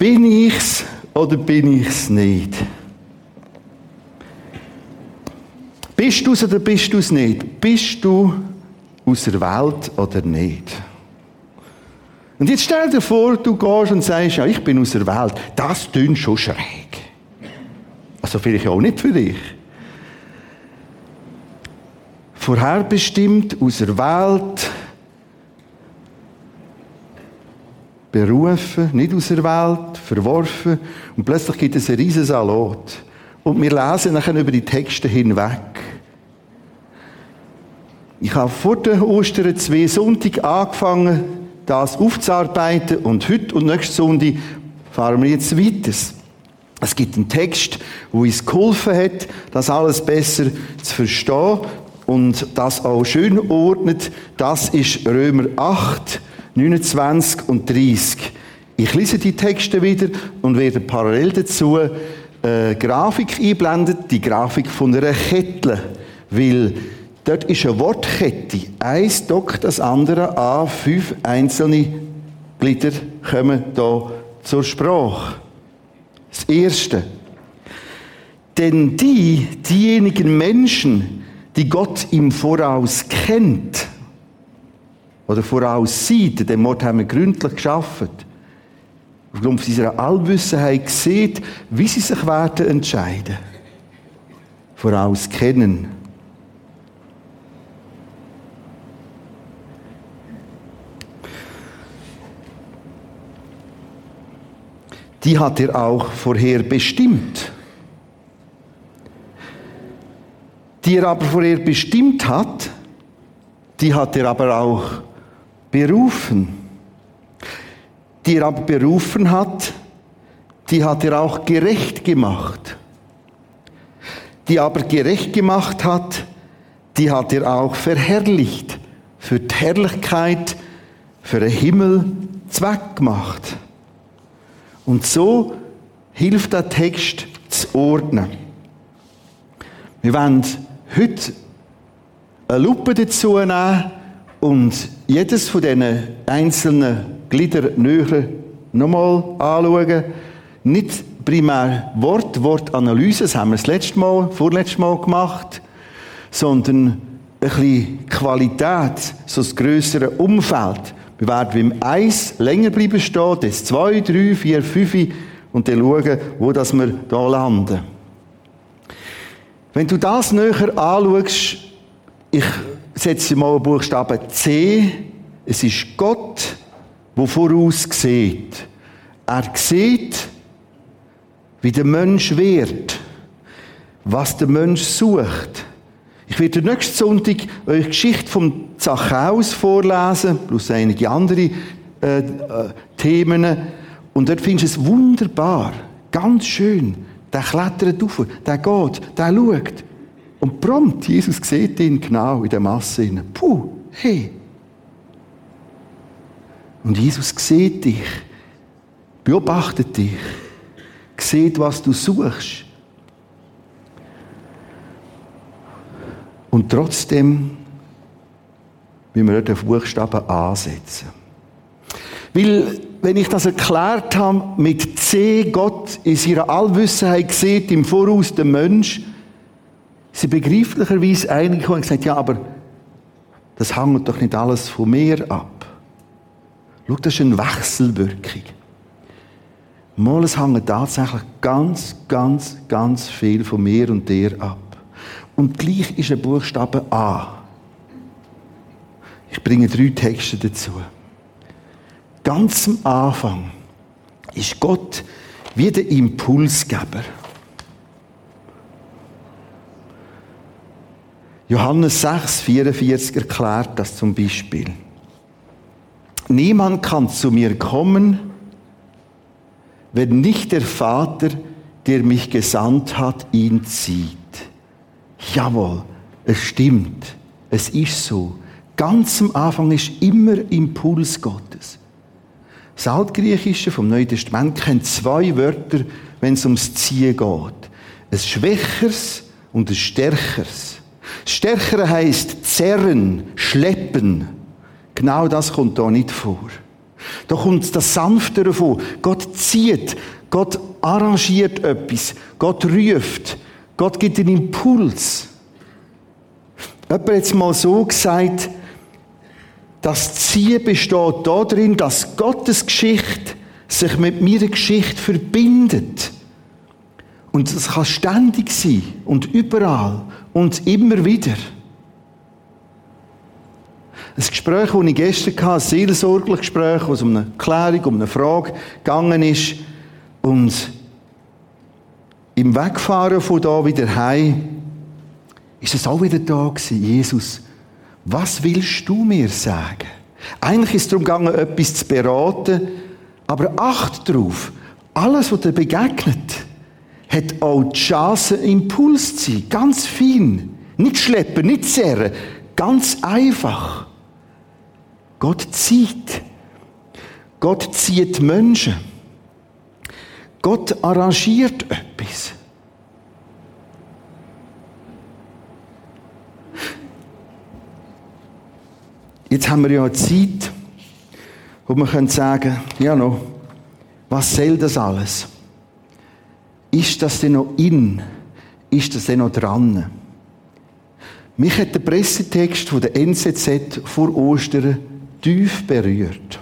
Bin ich's oder bin ich's nicht? Bist du's oder bist du's nicht? Bist du aus der Welt oder nicht? Und jetzt stell dir vor, du gehst und sagst, ja, ich bin aus der Welt. Das tönt schon schräg. Also vielleicht auch nicht für dich. Vorherbestimmt aus der Welt, berufen, nicht aus der Welt, verworfen. Und plötzlich gibt es einen riesen Salat. Und wir lesen nachher über die Texte hinweg. Ich habe vor den Ostern zwei Sonntag angefangen, das aufzuarbeiten und heute und nächsten Sonntag fahren wir jetzt weiter. Es gibt einen Text, wo uns geholfen hat, das alles besser zu verstehen und das auch schön ordnet. Das ist Römer 8, 29 und 30. Ich lese die Texte wieder und werde parallel dazu eine Grafik einblenden, die Grafik von einer Kette, weil dort ist eine Wortkette. Eins dockt das andere an, fünf einzelne Glieder kommen da zur Sprache. Das erste. Denn die, diejenigen Menschen, die Gott im Voraus kennt, oder voraussieht, den Mord haben wir gründlich geschaffen, aufgrund dieser Allwissenheit sieht, wie sie sich werden entscheiden. Vorauskennen. Die hat er auch vorher bestimmt. Die er aber vorher bestimmt hat, die hat er aber auch berufen. Die er aber berufen hat, die hat er auch gerecht gemacht. Die aber gerecht gemacht hat, die hat er auch verherrlicht, für die Herrlichkeit, für den Himmel Zweck gemacht. Und so hilft der Text zu ordnen. Wir wollen heute eine Lupe dazu nehmen und jedes von diesen einzelnen Gliedern näher nochmal anschauen. Nicht primär Wort, Wortanalyse, das haben wir das letzte Mal, vorletztes Mal gemacht, sondern ein bisschen Qualität, so das grössere Umfeld. Wir werden beim Eis länger bleiben stehen, das zwei, drei, vier, fünf und dann schauen, wo das wir da landen. Wenn du das näher anschaust, ich setze mal einen Buchstaben C. Es ist Gott, der voraus sieht. Er sieht, wie der Mensch wird, was der Mensch sucht. Ich werde nächsten Sonntag euch die Geschichte vom Zachäus vorlesen, plus einige andere äh, äh, Themen. Und dort findest du es wunderbar, ganz schön. Der klettert auf, der geht, der schaut. Und prompt, Jesus sieht ihn genau in der Masse. Puh, hey. Und Jesus sieht dich, beobachtet dich, sieht, was du suchst. Und trotzdem wie wir den Buchstaben ansetzen. Weil, wenn ich das erklärt habe, mit C, Gott in seiner Allwissenheit sieht im Voraus den Mensch, sie begreiflicherweise eigentlich und gesagt, ja, aber das hängt doch nicht alles von mir ab. Schau, das ist eine Wechselwirkung. Mal, es hängt tatsächlich ganz, ganz, ganz viel von mir und dir ab. Und gleich ist ein Buchstabe A. Ich bringe drei Texte dazu. Ganz am Anfang ist Gott wie der Impulsgeber. Johannes 6, 44 erklärt das zum Beispiel. Niemand kann zu mir kommen, wenn nicht der Vater, der mich gesandt hat, ihn zieht. Jawohl, es stimmt. Es ist so. Ganz am Anfang ist immer Impuls Gottes. Das Altgriechische vom Neuen Testament kennt zwei Wörter, wenn es ums Ziehen geht. Ein Schwächeres und ein Stärkeres. Stärkere heisst zerren, schleppen. Genau das kommt da nicht vor. Da kommt das Sanfte davon. Gott zieht, Gott arrangiert etwas, Gott ruft, Gott gibt einen Impuls. Jemand hat jetzt mal so gesagt, das Ziehen besteht darin, dass Gottes Geschichte sich mit meiner Geschichte verbindet. Und es kann ständig sein und überall und immer wieder. Ein Gespräch, das ich gestern hatte, ein seelsorgliches Gespräch, wo es um eine Klärung, um eine Frage gegangen ist. Und im Wegfahren von da wieder heim, ist es auch wieder da gewesen. Jesus, was willst du mir sagen? Eigentlich ist es darum gegangen, etwas zu beraten, aber acht darauf, alles, was dir begegnet, hat auch die Chance, Impuls zu sein. Ganz fein. Nicht schleppen, nicht zerren. Ganz einfach. Gott zieht. Gott zieht Menschen. Gott arrangiert etwas. Jetzt haben wir ja eine Zeit, wo wir können sagen, ja noch, was soll das alles? Ist das denn noch in? Ist das denn noch dran? Mich hat der Pressetext von der NZZ vor Ostern tief berührt.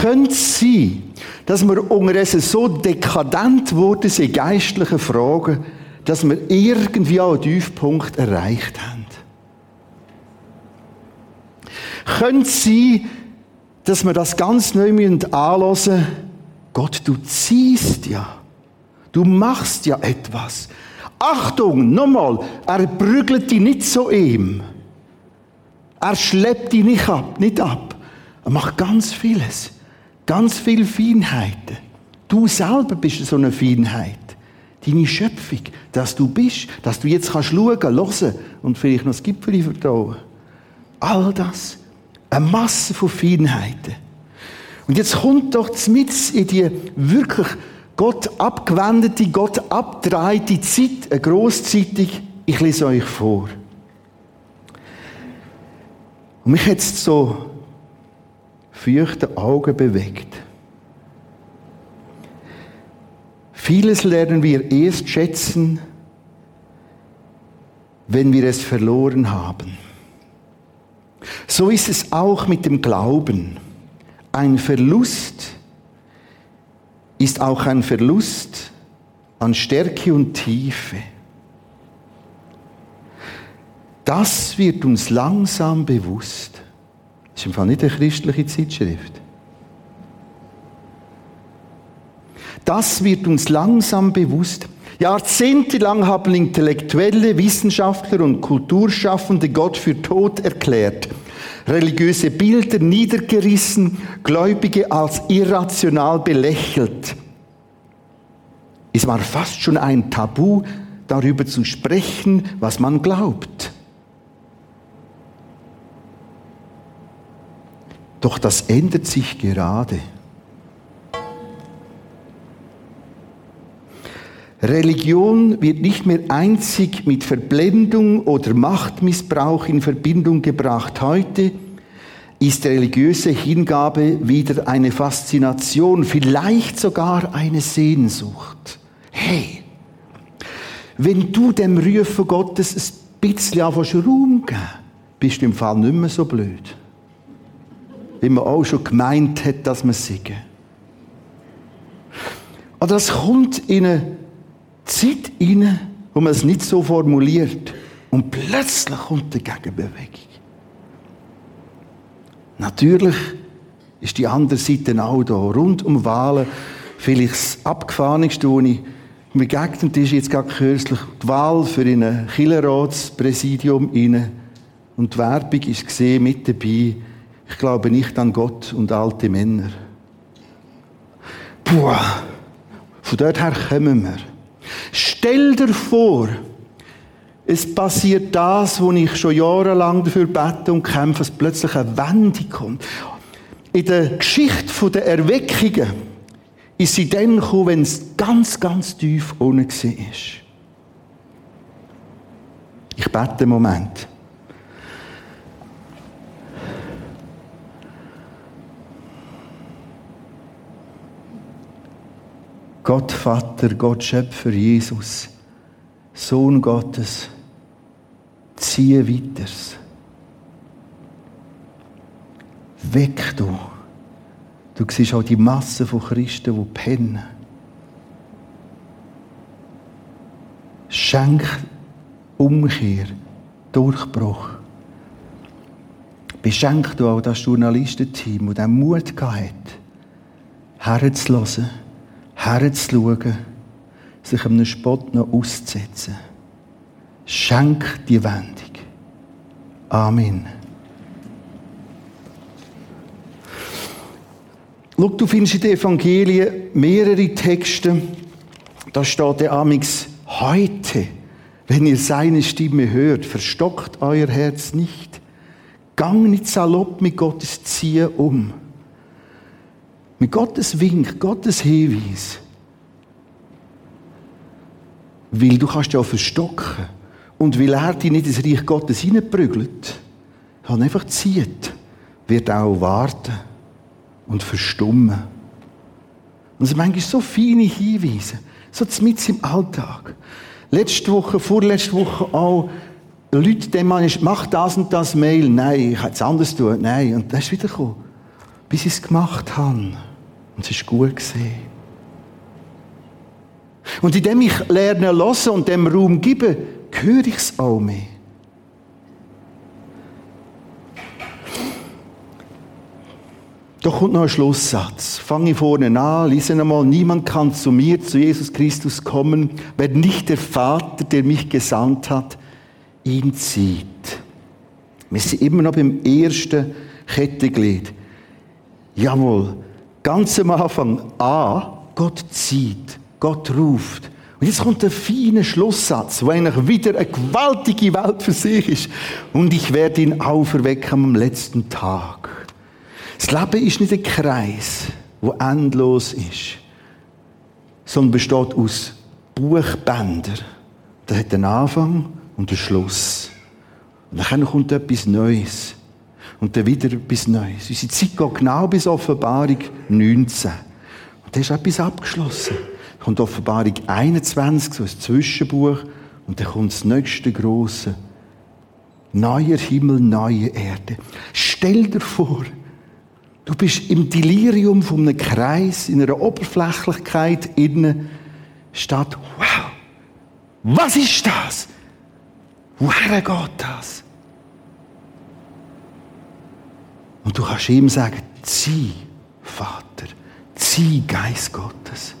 Könnte es sein, dass wir unterdessen so dekadent wurden in geistlichen Fragen, dass wir irgendwie auch einen Tiefpunkt erreicht haben? Könnte es sein, dass wir das ganz neu anhören müssen, Gott, du ziehst ja. Du machst ja etwas. Achtung, nochmal, er prügelt dich nicht so ihm. Er schleppt dich nicht ab, nicht ab. Er macht ganz vieles. Ganz viele Feinheiten. Du selber bist so eine Feinheit. Deine Schöpfung, dass du bist, dass du jetzt kannst schauen, hören und vielleicht noch das Gipfel vertrauen. All das. Eine Masse von Feinheiten. Und jetzt kommt doch mit in die wirklich Gott abgewendete, Gott abdrehte Zeit, eine Grosszeitung. Ich lese euch vor. Und mich hat es so feuchte Augen bewegt. Vieles lernen wir erst schätzen, wenn wir es verloren haben. So ist es auch mit dem Glauben. Ein Verlust ist auch ein Verlust an Stärke und Tiefe. Das wird uns langsam bewusst. Das ist im Fall nicht eine christliche Zeitschrift. Das wird uns langsam bewusst. Jahrzehntelang haben Intellektuelle, Wissenschaftler und Kulturschaffende Gott für tot erklärt religiöse Bilder niedergerissen, Gläubige als irrational belächelt. Es war fast schon ein Tabu, darüber zu sprechen, was man glaubt. Doch das ändert sich gerade. Religion wird nicht mehr einzig mit Verblendung oder Machtmissbrauch in Verbindung gebracht. Heute ist religiöse Hingabe wieder eine Faszination, vielleicht sogar eine Sehnsucht. Hey, wenn du dem Rufen Gottes ein bisschen anfängst Raum geben, bist du im Fall nicht mehr so blöd. Wie man auch schon gemeint hat, dass man singen. Aber das kommt in eine Zeit rein, wo man es nicht so formuliert. Und plötzlich kommt eine Gegenbewegung. Natürlich ist die andere Seite auch da. Rund um Wahlen vielleicht das Abgefahrenste, wo ich begegnet ist, jetzt gerade kürzlich die Wahl für ein Killerratspräsidium rein. Und die Werbung ist gesehen mit dabei. Ich glaube nicht an Gott und alte Männer. Puh, von dort her kommen wir. Stell dir vor, es passiert das, wo ich schon jahrelang dafür bete und kämpfe, dass plötzlich eine Wende kommt. In der Geschichte der Erweckungen ist sie dann gekommen, wenn es ganz, ganz tief unten war. Ich bete einen Moment. Gott Vater, Gott Schöpfer, Jesus, Sohn Gottes, ziehe weiter. Weg du. Du siehst auch die Masse von Christen, die pennen. Schenk Umkehr, Durchbruch. Beschenk du auch das Journalistenteam, das den Mut hat, herzulassen, herzuschauen, sich einem Spott noch auszusetzen. Schenk die Wendung. Amen. Schau, du findest in den Evangelien mehrere Texte, da steht der Amix heute, wenn ihr seine Stimme hört, verstockt euer Herz nicht. Gang nicht salopp mit Gottes Ziehen um. Mit Gottes Wink, Gottes Hinweis. Weil du kannst ja verstocken. Und weil er dich nicht ins Reich Gottes hineinprügelt, sondern einfach zieht, wird auch warten und verstummen. Und es sind manchmal so feine Hinweise, so mit im Alltag. Letzte Woche, vorletzte Woche auch, Leute, dem man ist, mach das und das Mail. Nein, ich kann es anders tun. Nein. Und dann ist wieder gekommen, bis ich es gemacht habe. Und es ist gut gesehen. Und indem ich lerne hören und dem Raum gebe, höre ich es auch mehr. Da kommt noch ein Schlusssatz. Fange vorne an, lese einmal. Niemand kann zu mir, zu Jesus Christus kommen, wenn nicht der Vater, der mich gesandt hat, ihn zieht. Wir sind immer noch beim ersten Kettenglied. Jawohl, ganz am Anfang A, Gott zieht, Gott ruft. Und jetzt kommt der feine Schlusssatz, wo eigentlich wieder eine gewaltige Welt für sich ist. Und ich werde ihn auferwecken am letzten Tag. Das Leben ist nicht ein Kreis, wo endlos ist, sondern besteht aus Buchbändern. Da hat einen Anfang und einen Schluss. Und dann kommt etwas Neues. Und dann wieder etwas Neues. Unsere Zeit geht genau bis Offenbarung 19. Und da ist etwas abgeschlossen. Dann kommt Offenbarung 21, so ein Zwischenbuch. Und dann kommt das nächste große. Neuer Himmel, neue Erde. Stell dir vor, du bist im Delirium von einem Kreis, in einer Oberflächlichkeit innen, statt, wow, was ist das? Woher geht das? Und du kannst ihm sagen, zieh, Vater, zieh, Geist Gottes.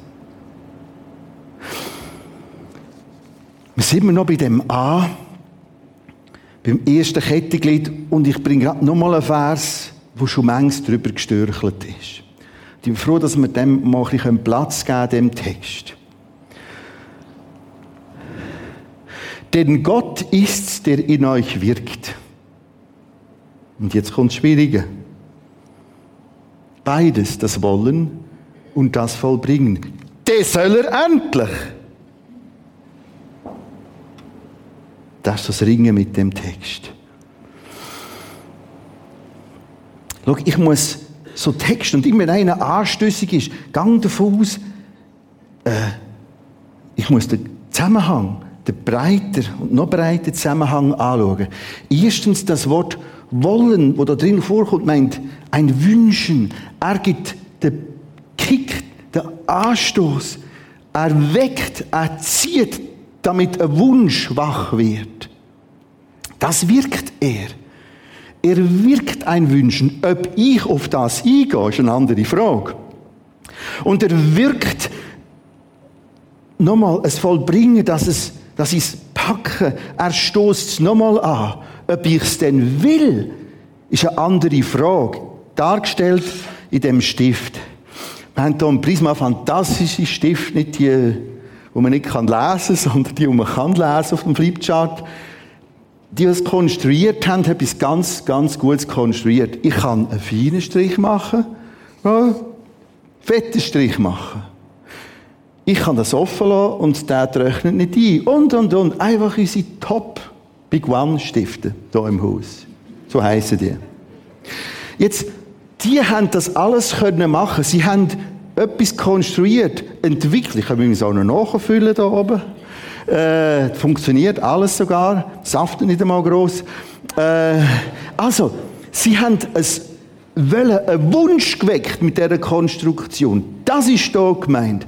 Wir sind immer noch bei dem A, beim ersten Kettenglied, und ich bringe gerade nochmal einen Vers, wo schon manches drüber gestörchelt ist. Ich bin froh, dass wir dem mal ein bisschen Platz geben, dem Text. Denn Gott ist's, der in euch wirkt. Und jetzt kommt das Schwierige. Beides, das Wollen und das Vollbringen. Das soll er endlich. Das ist das Ringen mit dem Text. Schau, ich muss so Text und immer einer anstößig ist, gang davon aus, äh, ich muss den Zusammenhang den breiter und noch breiter Zusammenhang anschauen. Erstens das Wort wollen, wo da drin vorkommt, meint ein Wünschen. Er gibt den Kick, den Anstoß. Er weckt, er zieht, damit ein Wunsch wach wird. Das wirkt er. Er wirkt ein Wünschen. Ob ich auf das eingehe, ist eine andere Frage. Und er wirkt nochmal es Vollbringen, dass es dass ich es packe. Er stoßt es nochmal an. Ob ich es denn will, ist eine andere Frage. Dargestellt in dem Stift. Wir haben hier im Prisma fantastische Stift, nicht die, die man nicht lesen kann, sondern die, die man kann lesen auf dem Flipchart. Die, die es konstruiert haben, haben etwas ganz, ganz Gutes konstruiert. Ich kann einen feinen Strich machen, einen fetten Strich machen. Ich kann das offen lassen und der rechnet nicht ein. Und, und, und. Einfach unsere Top Big One Stifte hier im Haus. So heissen die. Jetzt, die haben das alles können machen. Sie haben etwas konstruiert, entwickelt. Ich kann es auch noch nachfüllen da oben. Äh, funktioniert alles sogar. Saft nicht einmal gross. Äh, also, sie haben es einen Wunsch geweckt mit dieser Konstruktion. Das ist da gemeint.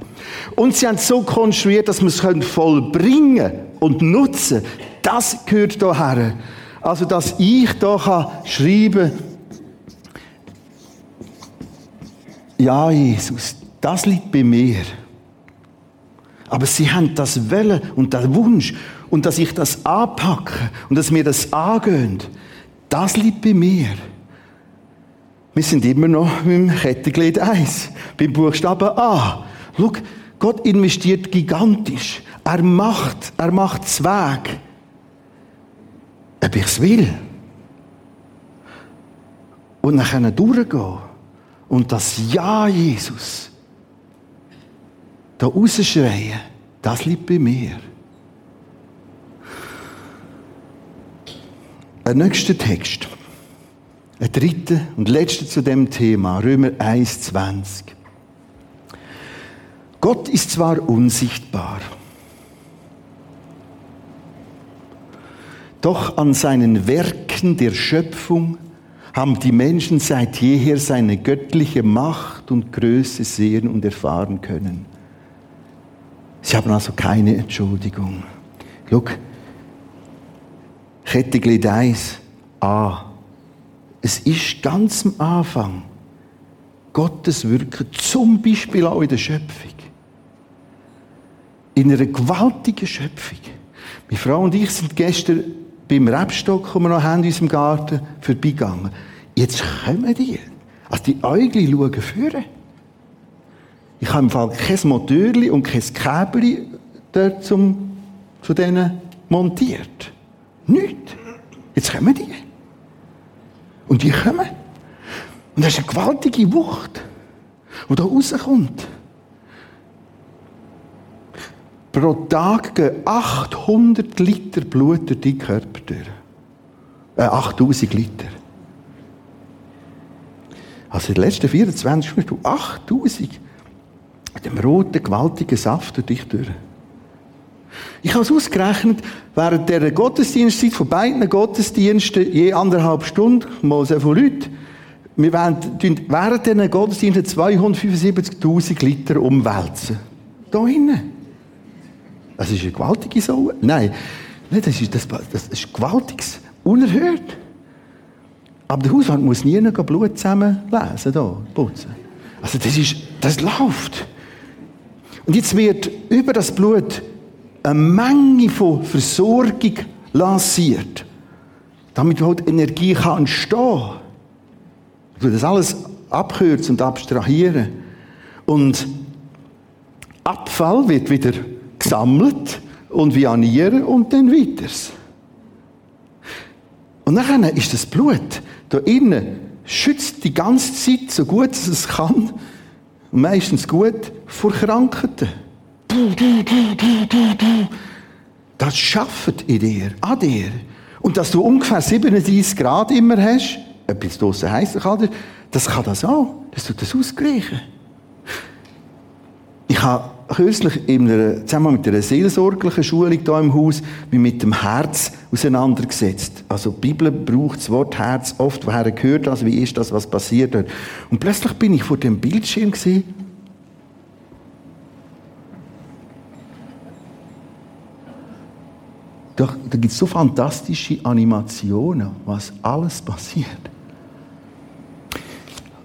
Und sie haben es so konstruiert, dass man es vollbringen und nutzen Das gehört hierher. Also, dass ich da kann schreiben ja, Jesus, das liegt bei mir. Aber sie haben das Welle und der Wunsch und dass ich das anpacke und dass mir das angehen, das liegt bei mir. Wir sind immer noch beim Kettenglied 1, beim Buchstaben A. Schau, Gott investiert gigantisch. Er macht, er macht Zweig. Ob ich es will. Und dann durchgehen. Und das Ja, Jesus, da rausschreien, das liegt bei mir. Ein nächster Text. Ein dritter und letzter zu dem Thema, Römer 1,20. Gott ist zwar unsichtbar, doch an seinen Werken der Schöpfung haben die Menschen seit jeher seine göttliche Macht und Größe sehen und erfahren können. Sie haben also keine Entschuldigung. Schau, Kettenglied 1, A. Es ist ganz am Anfang Gottes Wirken, zum Beispiel auch in der Schöpfung. In einer gewaltigen Schöpfung. Meine Frau und ich sind gestern beim Rebstock, den wir noch haben in unserem Garten, vorbeigegangen. Jetzt kommen die. Also die Äugli schauen führen. Ich habe im Fall kein Motörli und kein Käbeli dort zum, zu denen montiert. Nicht. Jetzt kommen die. Und die kommen. Und das ist eine gewaltige Wucht, die da rauskommt. Pro Tag gehen 800 Liter Blut durch deinen Körper durch. Äh, 8000 Liter. Also in den letzten 24 Stunden du 8000 mit dem roten, gewaltigen Saft durch dich durch. Ich habe es ausgerechnet, während der Gottesdienstzeit von beiden Gottesdiensten je anderthalb Stunden, mal so viele Leute, wir werden während diesen Gottesdiensten 275.000 Liter umwälzen. Da hinten. Das ist eine gewaltige Sau. Nein, das ist, das, das ist gewaltiges, unerhört. Aber der Hauswart muss nie noch Blut zusammenlesen, da, putzen. Also das ist, das läuft. Und jetzt wird über das Blut eine Menge von Versorgung lanciert, damit halt Energie kann entstehen. Ich will das alles abkürzen und abstrahieren. Und Abfall wird wieder gesammelt und vianieren und dann weiter. Und dann ist das Blut da innen schützt die ganze Zeit so gut es kann meistens gut vor Krankheiten. Das schafft in dir, an dir. Und dass du ungefähr 37 Grad immer hast, etwas draussen heiß kann, das kann das auch. Das tut das ausgleichen. Ich habe kürzlich in einer, zusammen mit einer seelsorglichen Schulung hier im Haus mich mit dem Herz auseinandergesetzt. Also die Bibel braucht das Wort Herz oft, woher gehört das, wie ist das, was passiert dort. Und plötzlich bin ich vor dem Bildschirm gesehen. Doch, da gibt es so fantastische Animationen, was alles passiert.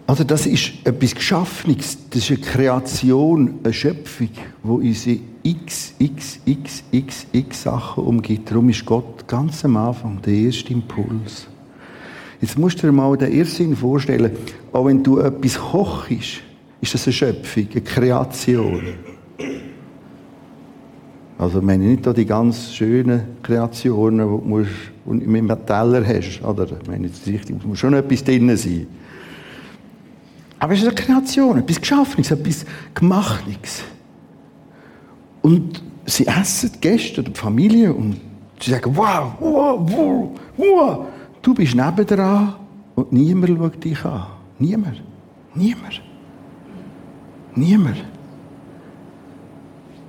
Also das ist etwas Geschaffenes, das ist eine Kreation, eine Schöpfung, wo unsere x, x, x, x, x Sachen umgibt. Darum ist Gott ganz am Anfang der erste Impuls. Jetzt musst du dir mal den Irrsinn vorstellen, auch wenn du etwas kochst, ist das eine Schöpfung, eine Kreation. Also meine nicht die ganz schönen Kreationen, die du musst, einem Teller hast. Oder? Ich meine, es muss schon etwas drin sein. Aber es ist eine Kreation, etwas Geschaffenes, etwas Gemachtes. Und sie essen die Gäste oder die Familie und sie sagen, wow, wow, wow, wow, du bist nebendran und niemand schaut dich an. Niemand. Niemand. Niemand.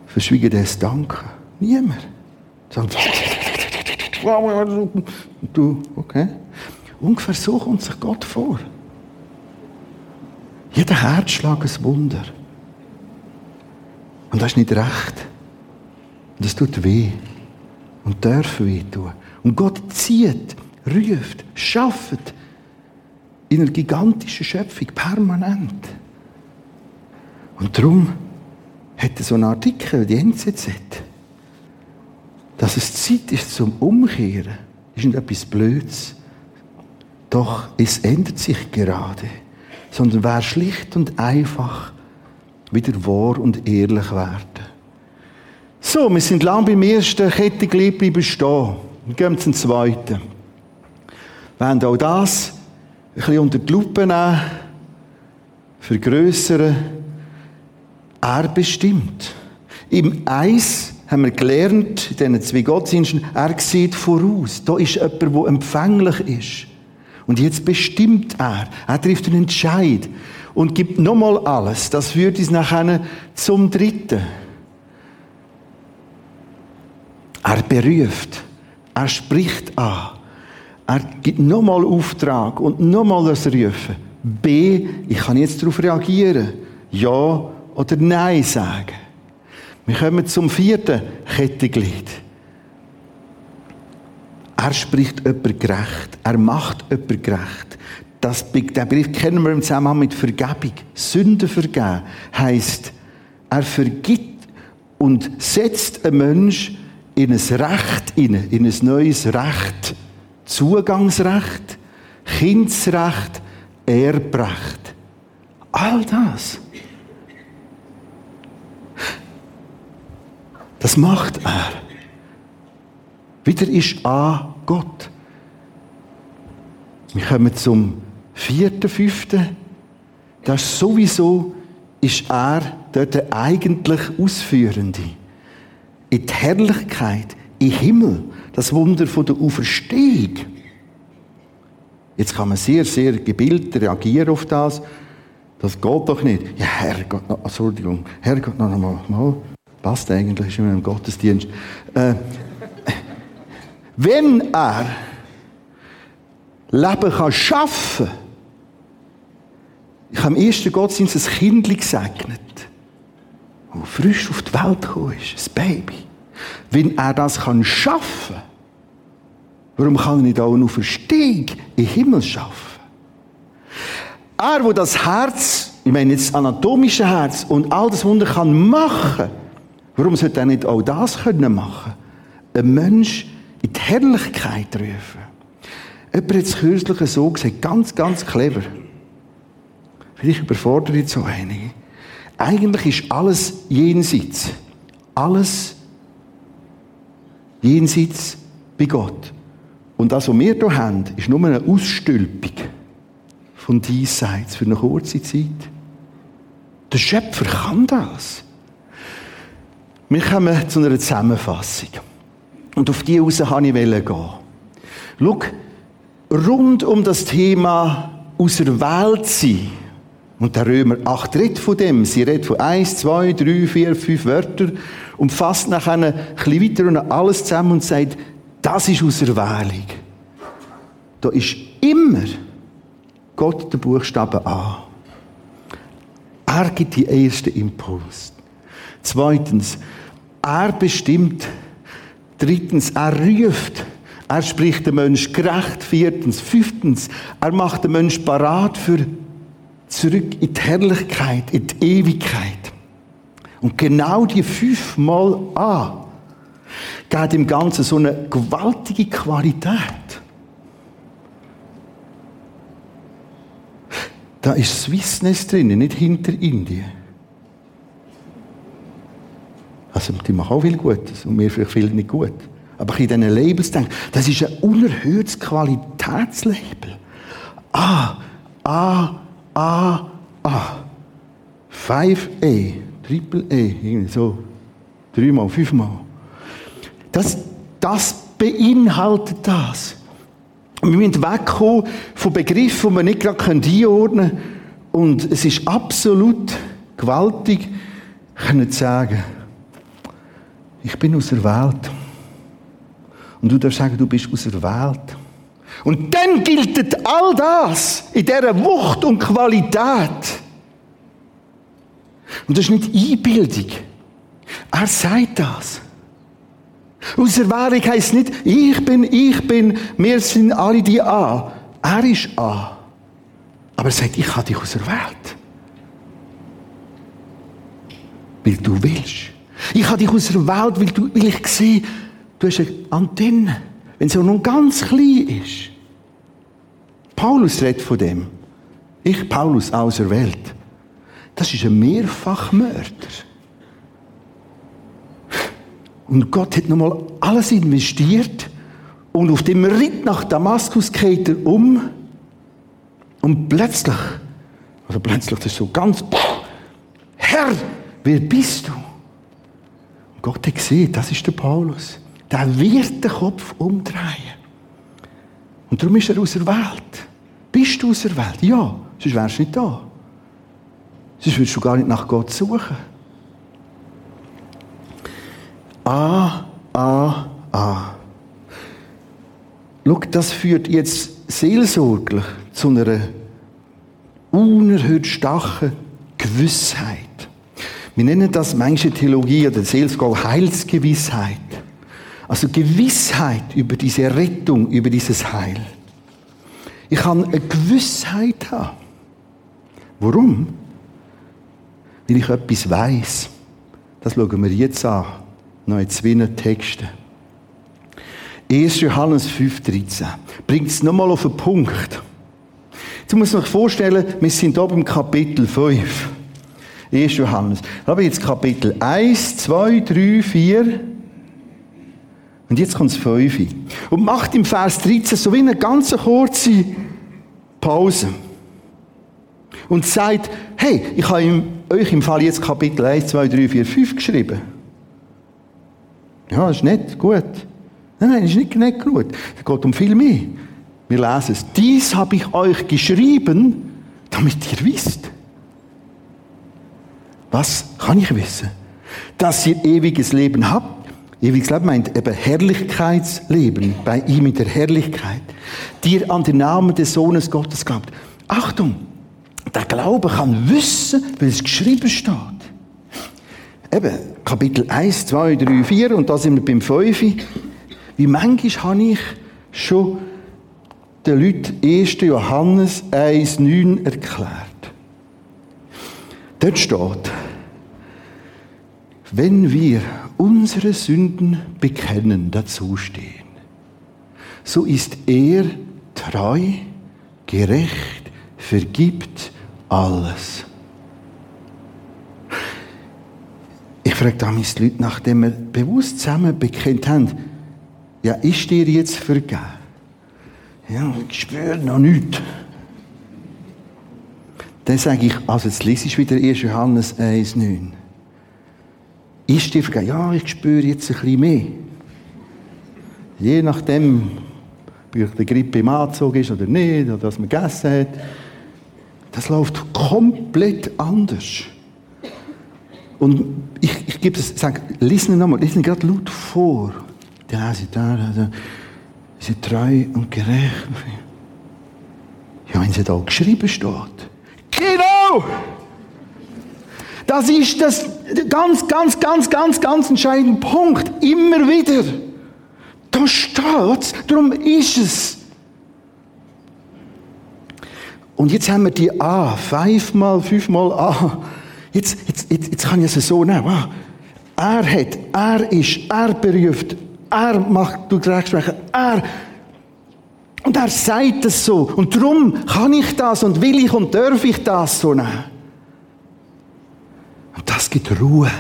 Verschwiegen das Danken. Niemand. Du, okay. Ungefähr so kommt sich Gott vor. Jeder Herzschlag ein Wunder. Und das ist nicht recht. Und das tut weh. Und darf weh tun. Und Gott zieht, ruft, schafft in einer gigantischen Schöpfung permanent. Und darum hat er so einen Artikel, die NZZ, dass es Zeit ist zum Umkehren, ist nicht etwas Blödes. Doch es ändert sich gerade. Sondern wer schlicht und einfach wieder wahr und ehrlich werden. So, wir sind lang beim ersten Kettenglied bleiben stehen. Wir gehen zum zweiten. Wir wollen auch das ein bisschen unter die Lupe nehmen, vergrößern. Er bestimmt. Im Eis haben wir gelernt, in diesen zwei Gottesdiensten, er sieht voraus. Da ist jemand, der empfänglich ist. Und jetzt bestimmt er. Er trifft einen Entscheid und gibt nochmal alles. Das führt uns nachher zum Dritten. Er beruft. Er spricht an. Er gibt nochmal Auftrag und nochmal das Rufen. B, ich kann jetzt darauf reagieren. Ja oder Nein sagen. Wir kommen zum vierten Kettenglied. Er spricht jemand gerecht. Er macht jemand gerecht. Das, den Begriff kennen wir im Zusammenhang mit Vergebung. Sünde vergeben heisst, er vergibt und setzt einen Mensch in ein Recht in ein neues Recht. Zugangsrecht, Kindsrecht, Erbrecht. All das. Das macht er. Wieder ist A Gott. Wir kommen zum vierten, fünften. Das ist sowieso ist er dort der eigentlich Ausführende in die Herrlichkeit, im Himmel, das Wunder von der Auferstehung. Jetzt kann man sehr, sehr gebildet reagieren auf das. Das geht doch nicht. Ja, Herrgott, Entschuldigung, Herrgott, noch einmal, mal. Passt eigentlich, ist immer im Gottesdienst. Äh, wenn er Leben kann schaffen, ich habe im ersten Gottesdienst ein Kind gesegnet wo frisch auf die Welt gekommen ist, ein Baby, wenn er das kann schaffen, warum kann er nicht auch nur Verstehung im Himmel schaffen? Er, wo das Herz, ich meine jetzt das anatomische Herz und all das Wunder kann machen, warum sollte er nicht auch das können machen? Ein Mensch in die Herrlichkeit rufen. Jemand hat es kürzlich so gesagt, ganz, ganz clever. Vielleicht überfordert jetzt so einige. Eigentlich ist alles jenseits. Alles jenseits bei Gott. Und das, was wir hier haben, ist nur eine Ausstülpung von diesseits für eine kurze Zeit. Der Schöpfer kann das. Wir kommen zu einer Zusammenfassung. Und auf die raus wollte ich gehen. Schau, rund um das Thema auserwählt sein, und der Römer 8 redet von dem. Sie redet von 1, 2, 3, 4, 5 Wörtern und fasst nachher ein bisschen weiter und alles zusammen und sagt, das ist Auserwählung. Da ist immer Gott der Buchstabe A. Er gibt die ersten Impuls. Zweitens, er bestimmt. Drittens, er ruft. Er spricht den Mensch gerecht. Viertens, fünftens, er macht den Mensch parat für zurück in die Herrlichkeit, in die Ewigkeit. Und genau die fünfmal an geht im Ganzen so eine gewaltige Qualität. Da ist Swissness drin, nicht hinter Indien. Also, die machen auch viel Gutes und mir vielleicht viel nicht gut. Aber ich in diesen Labels denke, das ist ein unerhörtes Qualitätslabel. Ah, ah, A, A. 5E, Triple E, irgendwie so. Dreimal, fünfmal. Das, das beinhaltet das. Wir müssen wegkommen von Begriffen, die wir nicht gerade einordnen können. Und es ist absolut gewaltig können sagen, ich bin aus der Welt. Und du darfst sagen, du bist aus der Welt. Und dann gilt all das in dieser Wucht und Qualität. Und das ist nicht Einbildung. Er sagt das. Auserwählung heisst nicht, ich bin, ich bin, wir sind alle die A. Er ist A. Aber er sagt, ich habe dich auserwählt. Weil du willst. Ich habe dich auserwählt, weil, du, weil ich sehe, du hast eine Antenne. Wenn sie auch noch ganz klein ist. Paulus redet von dem. Ich, Paulus, auserwählt. Das ist ein Mehrfachmörder. Und Gott hat nochmal alles investiert und auf dem Ritt nach Damaskus geht er um und plötzlich, also plötzlich, das ist so ganz, Herr, wer bist du? Gott hat gesehen, das ist der Paulus. Der wird den Kopf umdrehen. Und darum ist er aus der Welt. Bist du aus der Welt? Ja, sonst wärst du nicht da. Sonst würdest du gar nicht nach Gott suchen. A, A, A. Schau, das führt jetzt seelsorglich zu einer unerhört starken Gewissheit. Wir nennen das manche Theologie oder Seelsorge Heilsgewissheit. Also Gewissheit über diese Rettung, über dieses Heil. Ich kann eine Gewissheit haben. Warum? Weil ich etwas weiß. Das schauen wir jetzt an noch in zwei Texten. 1. Johannes 5,13 bringt es nochmal auf den Punkt. Jetzt muss man sich vorstellen, wir sind hier beim Kapitel 5. 1. Johannes. Da habe ich jetzt Kapitel 1, 2, 3, 4. Und jetzt kommt das 5. Und macht im Vers 13 so wie eine ganz kurze Pause. Und sagt, hey, ich habe euch im Fall jetzt Kapitel 1, 2, 3, 4, 5 geschrieben. Ja, ist nicht gut. Nein, nein, ist nicht, nicht gut. Es geht um viel mehr. Wir lesen es. Dies habe ich euch geschrieben, damit ihr wisst. Was kann ich wissen? Dass ihr ewiges Leben habt. Ewiges Leben meint eben Herrlichkeitsleben, bei ihm in der Herrlichkeit. Die ihr an den Namen des Sohnes Gottes glaubt. Achtung, der Glaube kann wissen, weil es geschrieben steht. Eben, Kapitel 1, 2, 3, 4 und da sind wir beim 5. Wie manchmal habe ich schon den Leuten 1. Johannes 1, 9 erklärt. Dort steht, wenn wir unsere Sünden bekennen, dazustehen, so ist er treu, gerecht, vergibt alles. Ich frage damals die Leute, nachdem wir bewusst zusammen bekennt haben, ja, ist dir jetzt vergeben? Ja, ich spüre noch nichts. Dann sage ich, also jetzt lese ich wieder 1. Johannes 1,9. Ist dir vergeben? Ja, ich spüre jetzt ein bisschen mehr. Je nachdem, ob die Grippe im Anzug ist oder nicht, oder dass man gegessen hat. Das läuft komplett anders. Und ich, ich gebe es, sage, lesen nochmal, lesen gerade laut vor. Da, sie da, da, da. Sie treu und gerecht. Ja, wenn sie da geschrieben steht. Genau! Das ist das ganz, ganz, ganz, ganz, ganz entscheidende Punkt. Immer wieder. Da steht darum ist es. Und jetzt haben wir die A, fünfmal, fünfmal A. Jetzt, jetzt, jetzt, jetzt kann ich es so nehmen. Wow. Er hat, er ist, er beruft, er macht durch Rechtsprechen, er. Und er sagt es so. Und darum kann ich das und will ich und darf ich das so nehmen. Und das gibt Ruhe.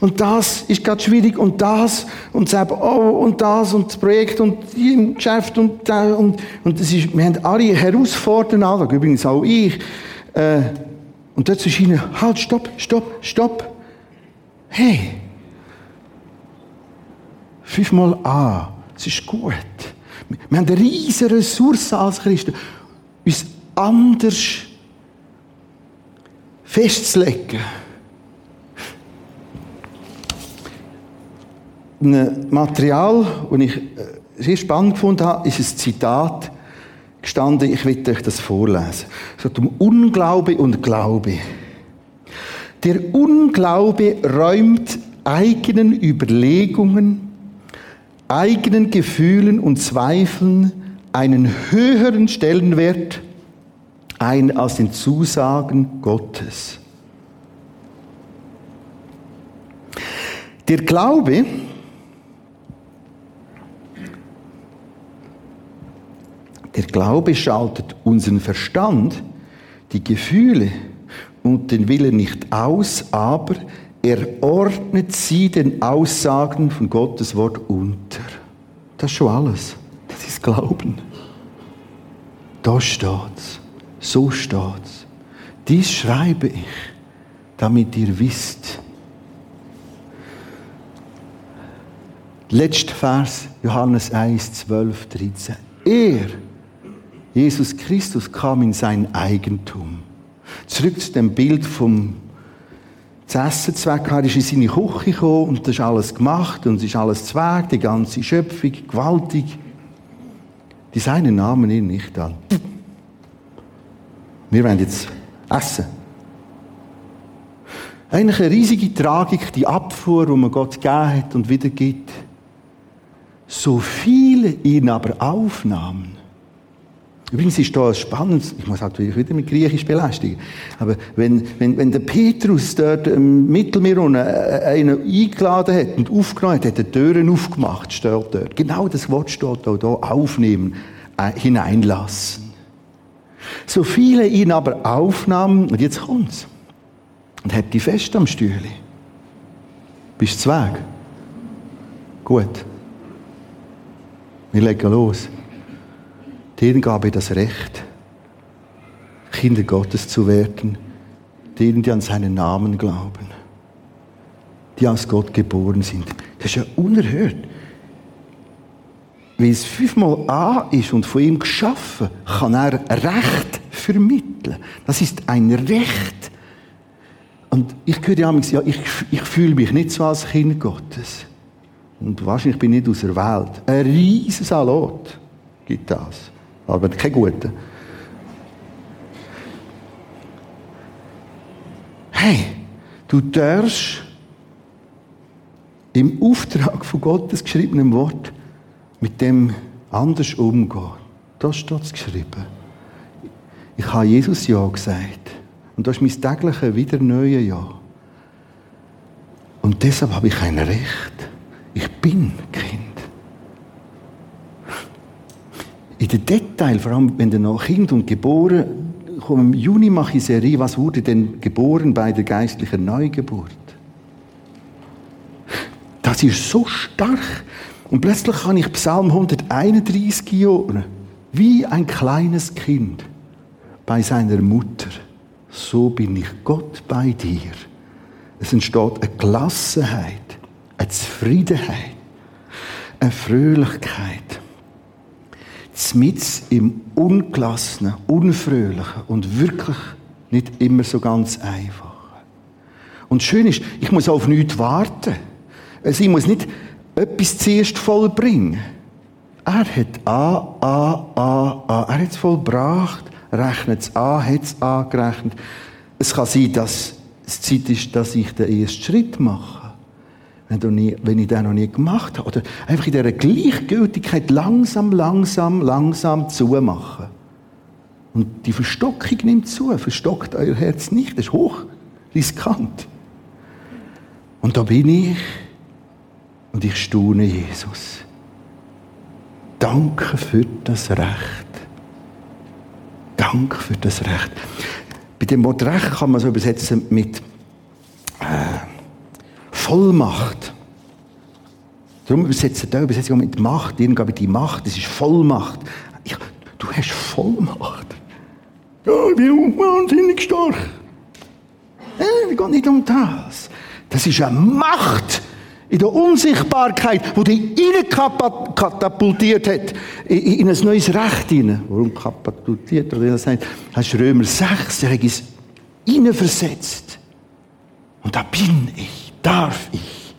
Und das ist gerade schwierig und das und selber, oh, und das und das Projekt und im Geschäft und da und, und das ist, wir haben alle Herausforderungen, übrigens auch ich, äh, und dort zu schienen, halt, stopp, stopp, stopp. Hey, fünfmal A, es ist gut. Wir haben eine riesige Ressource als Christen, uns anders festzulegen. Ein Material, das ich äh, sehr spannend gefunden habe, ist ein Zitat gestanden, ich will euch das vorlesen. Es geht um Unglaube und Glaube. Der Unglaube räumt eigenen Überlegungen, eigenen Gefühlen und Zweifeln einen höheren Stellenwert ein als den Zusagen Gottes. Der Glaube Der Glaube schaltet unseren Verstand, die Gefühle und den Willen nicht aus, aber er ordnet sie den Aussagen von Gottes Wort unter. Das ist schon alles. Das ist Glauben. Da steht's. So steht's. Dies schreibe ich, damit ihr wisst. Letzter Vers, Johannes 1, 12, 13. Er, Jesus Christus, kam in sein Eigentum. Zurück zu dem Bild vom zu essen Zweck hat, ist in seine Küche gekommen und das ist alles gemacht und es ist alles Zweck, die ganze Schöpfung, gewaltig. Die seinen Namen ihn nicht an. Wir wollen jetzt essen. Eigentlich eine riesige Tragik, die Abfuhr, die man Gott gegeben hat und wieder gibt. So viele ihn aber aufnahmen. Übrigens ist da spannend, ich muss natürlich wieder mit Griechisch belästigen, aber wenn, wenn, wenn der Petrus dort im Mittelmeer unten äh, einen eingeladen hat und aufgenommen hat, hat er Türen aufgemacht, steht dort. Genau das Wort steht auch da, aufnehmen, äh, hineinlassen. So viele ihn aber aufnahmen, und jetzt kommt's, und hat die fest am Stühle. Bist du weg? Gut. Wir legen los. Denen gab er das Recht, Kinder Gottes zu werden, denen, die an seinen Namen glauben, die aus Gott geboren sind. Das ist ja unerhört. Weil es fünfmal A ist und von ihm geschaffen, kann er Recht vermitteln. Das ist ein Recht. Und ich höre ja, ja ich, ich fühle mich nicht so als Kind Gottes. Und wahrscheinlich bin ich nicht aus der Welt. Ein riesen Salat gibt das aber kein guter. Hey, du darfst im Auftrag von Gottes geschriebenen Wort mit dem anders umgehen. Da steht es geschrieben. Ich habe Jesus Ja gesagt. Und das ist mein tägliches, wieder neue Ja. Und deshalb habe ich ein Recht. Ich bin Kind. In den Detail, vor allem wenn du noch Kind und geboren, im Juni mache ich Serie, was wurde denn geboren bei der geistlichen Neugeburt? Das ist so stark. Und plötzlich kann ich Psalm 131 hören, wie ein kleines Kind bei seiner Mutter. So bin ich Gott bei dir. Es entsteht eine Gelassenheit, eine Zufriedenheit, eine Fröhlichkeit mit im Ungelassenen, Unfröhlichen und wirklich nicht immer so ganz einfach. Und schön ist, ich muss auf nichts warten. Also ich muss nicht etwas zuerst vollbringen. Er hat A, A, A, A. Er hat es vollbracht, rechnet es an, hat es angerechnet. Es kann sein, dass es Zeit ist, dass ich den ersten Schritt mache wenn ich das noch nie gemacht habe. Oder einfach in dieser Gleichgültigkeit langsam, langsam, langsam zumachen. Und die Verstockung nimmt zu. Verstockt euer Herz nicht. Das ist hoch riskant. Und da bin ich und ich staune Jesus. Danke für das Recht. Danke für das Recht. Bei dem Wort Recht kann man so übersetzen mit äh, Vollmacht. Darum übersetzt er übersetzt mit Macht, irgendwie die Macht, das ist Vollmacht. Ich, du hast Vollmacht. Ja, ich bin wahnsinnig stark. Ja, es geht nicht um das. Das ist eine Macht in der Unsichtbarkeit, die dich katapultiert hat in ein neues Recht hinein. Warum katapultiert? Oder das heißt, hast Römer 6, der hineinversetzt. Und da bin ich, darf ich.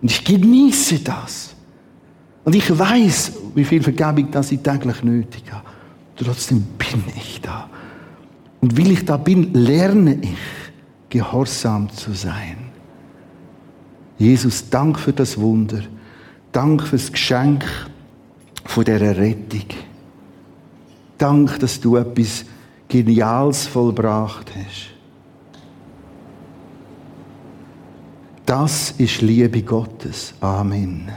Und ich genieße das. Und ich weiß, wie viel Vergebung das ich täglich nötig habe. Trotzdem bin ich da. Und weil ich da bin, lerne ich, gehorsam zu sein. Jesus, Dank für das Wunder. Dank für das Geschenk von dieser Rettung. Dank, dass du etwas Geniales vollbracht hast. Das ist Liebe Gottes. Amen.